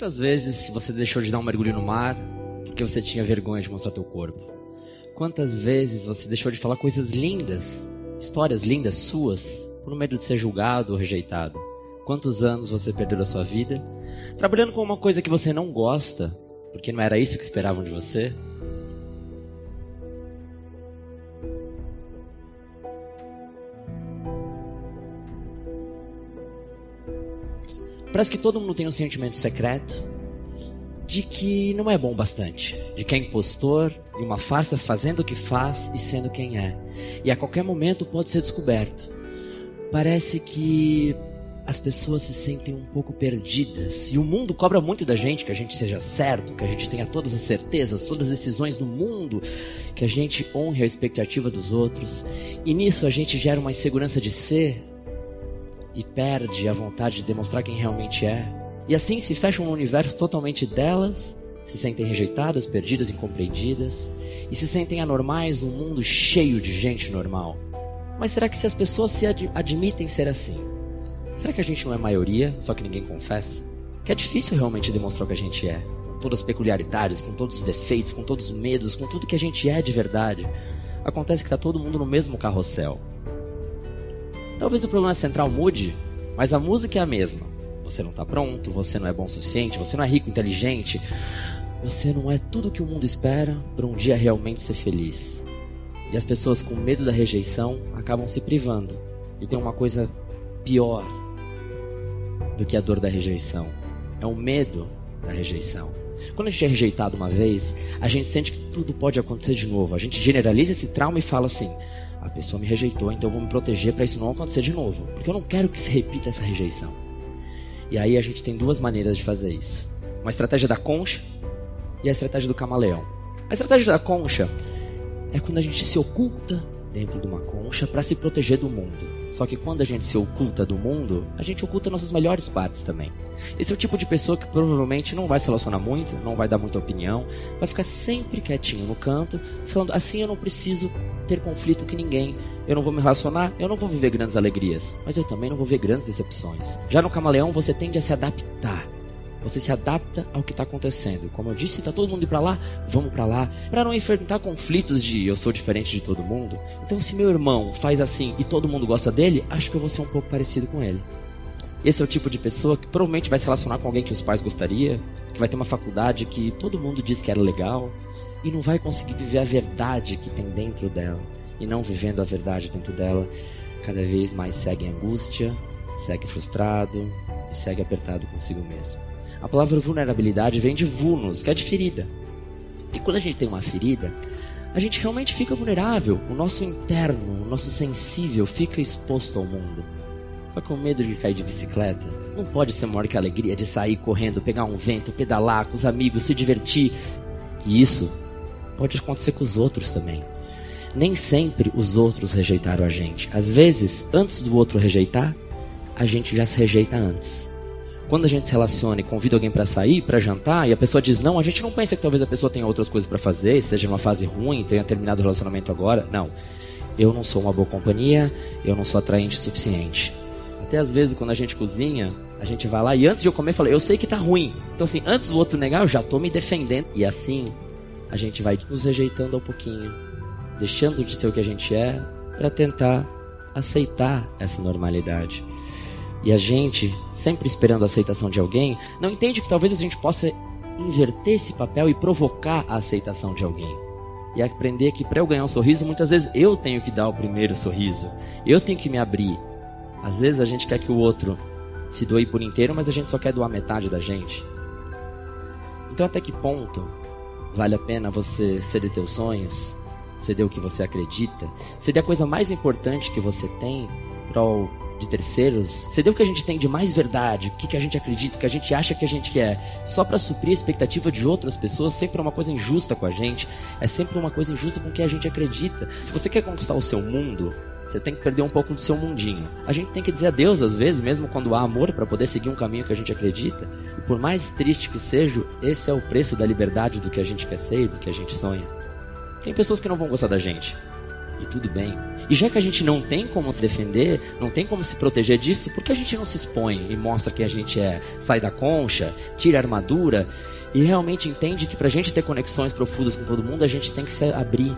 Quantas vezes você deixou de dar um mergulho no mar porque você tinha vergonha de mostrar teu corpo? Quantas vezes você deixou de falar coisas lindas, histórias lindas suas, por medo de ser julgado ou rejeitado? Quantos anos você perdeu da sua vida trabalhando com uma coisa que você não gosta, porque não era isso que esperavam de você? Parece que todo mundo tem um sentimento secreto de que não é bom bastante, de que é impostor e uma farsa fazendo o que faz e sendo quem é. E a qualquer momento pode ser descoberto. Parece que as pessoas se sentem um pouco perdidas. E o mundo cobra muito da gente que a gente seja certo, que a gente tenha todas as certezas, todas as decisões do mundo, que a gente honre a expectativa dos outros. E nisso a gente gera uma insegurança de ser e perde a vontade de demonstrar quem realmente é. E assim se fecham um universo totalmente delas, se sentem rejeitadas, perdidas, incompreendidas e se sentem anormais num mundo cheio de gente normal. Mas será que se as pessoas se ad admitem ser assim, será que a gente não é maioria, só que ninguém confessa? Que é difícil realmente demonstrar o que a gente é, com todas as peculiaridades, com todos os defeitos, com todos os medos, com tudo que a gente é de verdade. Acontece que está todo mundo no mesmo carrossel. Talvez o problema central mude, mas a música é a mesma. Você não está pronto, você não é bom o suficiente, você não é rico, inteligente. Você não é tudo que o mundo espera para um dia realmente ser feliz. E as pessoas com medo da rejeição acabam se privando. E tem uma coisa pior do que a dor da rejeição: é o medo da rejeição. Quando a gente é rejeitado uma vez, a gente sente que tudo pode acontecer de novo. A gente generaliza esse trauma e fala assim: a pessoa me rejeitou, então eu vou me proteger para isso não acontecer de novo, porque eu não quero que se repita essa rejeição. E aí a gente tem duas maneiras de fazer isso: uma estratégia da concha e a estratégia do camaleão. A estratégia da concha é quando a gente se oculta dentro de uma concha para se proteger do mundo. Só que quando a gente se oculta do mundo, a gente oculta nossas melhores partes também. Esse é o tipo de pessoa que provavelmente não vai se relacionar muito, não vai dar muita opinião, vai ficar sempre quietinho no canto, falando assim eu não preciso ter conflito com ninguém, eu não vou me relacionar, eu não vou viver grandes alegrias, mas eu também não vou ver grandes decepções. Já no camaleão você tende a se adaptar você se adapta ao que está acontecendo. Como eu disse, está todo mundo indo para lá, vamos para lá, para não enfrentar conflitos de eu sou diferente de todo mundo. Então, se meu irmão faz assim e todo mundo gosta dele, acho que eu vou ser um pouco parecido com ele. Esse é o tipo de pessoa que provavelmente vai se relacionar com alguém que os pais gostariam, que vai ter uma faculdade que todo mundo diz que era legal e não vai conseguir viver a verdade que tem dentro dela. E não vivendo a verdade dentro dela, cada vez mais segue em angústia, segue frustrado e segue apertado consigo mesmo. A palavra vulnerabilidade vem de vulnus, que é de ferida. E quando a gente tem uma ferida, a gente realmente fica vulnerável. O nosso interno, o nosso sensível fica exposto ao mundo. Só que o medo de cair de bicicleta não pode ser maior que a alegria de sair correndo, pegar um vento, pedalar com os amigos, se divertir. E isso pode acontecer com os outros também. Nem sempre os outros rejeitaram a gente. Às vezes, antes do outro rejeitar, a gente já se rejeita antes quando a gente se relaciona e convida alguém para sair, para jantar, e a pessoa diz não, a gente não pensa que talvez a pessoa tenha outras coisas para fazer, seja numa fase ruim, tenha terminado o relacionamento agora. Não. Eu não sou uma boa companhia, eu não sou atraente o suficiente. Até às vezes, quando a gente cozinha, a gente vai lá e antes de eu comer, fala, eu sei que tá ruim. Então, assim, antes do outro negar, eu já tô me defendendo. E assim, a gente vai nos rejeitando ao pouquinho, deixando de ser o que a gente é, para tentar aceitar essa normalidade. E a gente, sempre esperando a aceitação de alguém, não entende que talvez a gente possa inverter esse papel e provocar a aceitação de alguém. E aprender que para eu ganhar um sorriso, muitas vezes eu tenho que dar o primeiro sorriso. Eu tenho que me abrir. Às vezes a gente quer que o outro se doe por inteiro, mas a gente só quer doar metade da gente. Então até que ponto vale a pena você ceder teus sonhos, ceder o que você acredita, ceder a coisa mais importante que você tem para de terceiros, ceder o que a gente tem de mais verdade, o que, que a gente acredita, o que a gente acha que a gente quer, só para suprir a expectativa de outras pessoas, sempre é uma coisa injusta com a gente, é sempre uma coisa injusta com o que a gente acredita. Se você quer conquistar o seu mundo, você tem que perder um pouco do seu mundinho. A gente tem que dizer adeus às vezes, mesmo quando há amor, para poder seguir um caminho que a gente acredita. E por mais triste que seja, esse é o preço da liberdade do que a gente quer ser e do que a gente sonha. Tem pessoas que não vão gostar da gente. E tudo bem. E já que a gente não tem como se defender, não tem como se proteger disso, por que a gente não se expõe e mostra quem a gente é? Sai da concha, tira a armadura e realmente entende que para a gente ter conexões profundas com todo mundo, a gente tem que se abrir.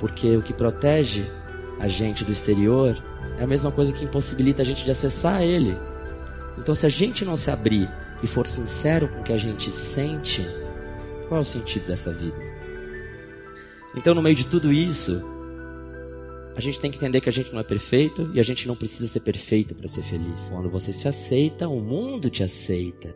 Porque o que protege a gente do exterior é a mesma coisa que impossibilita a gente de acessar ele. Então, se a gente não se abrir e for sincero com o que a gente sente, qual é o sentido dessa vida? Então, no meio de tudo isso, a gente tem que entender que a gente não é perfeito e a gente não precisa ser perfeito para ser feliz. Quando você se aceita, o mundo te aceita.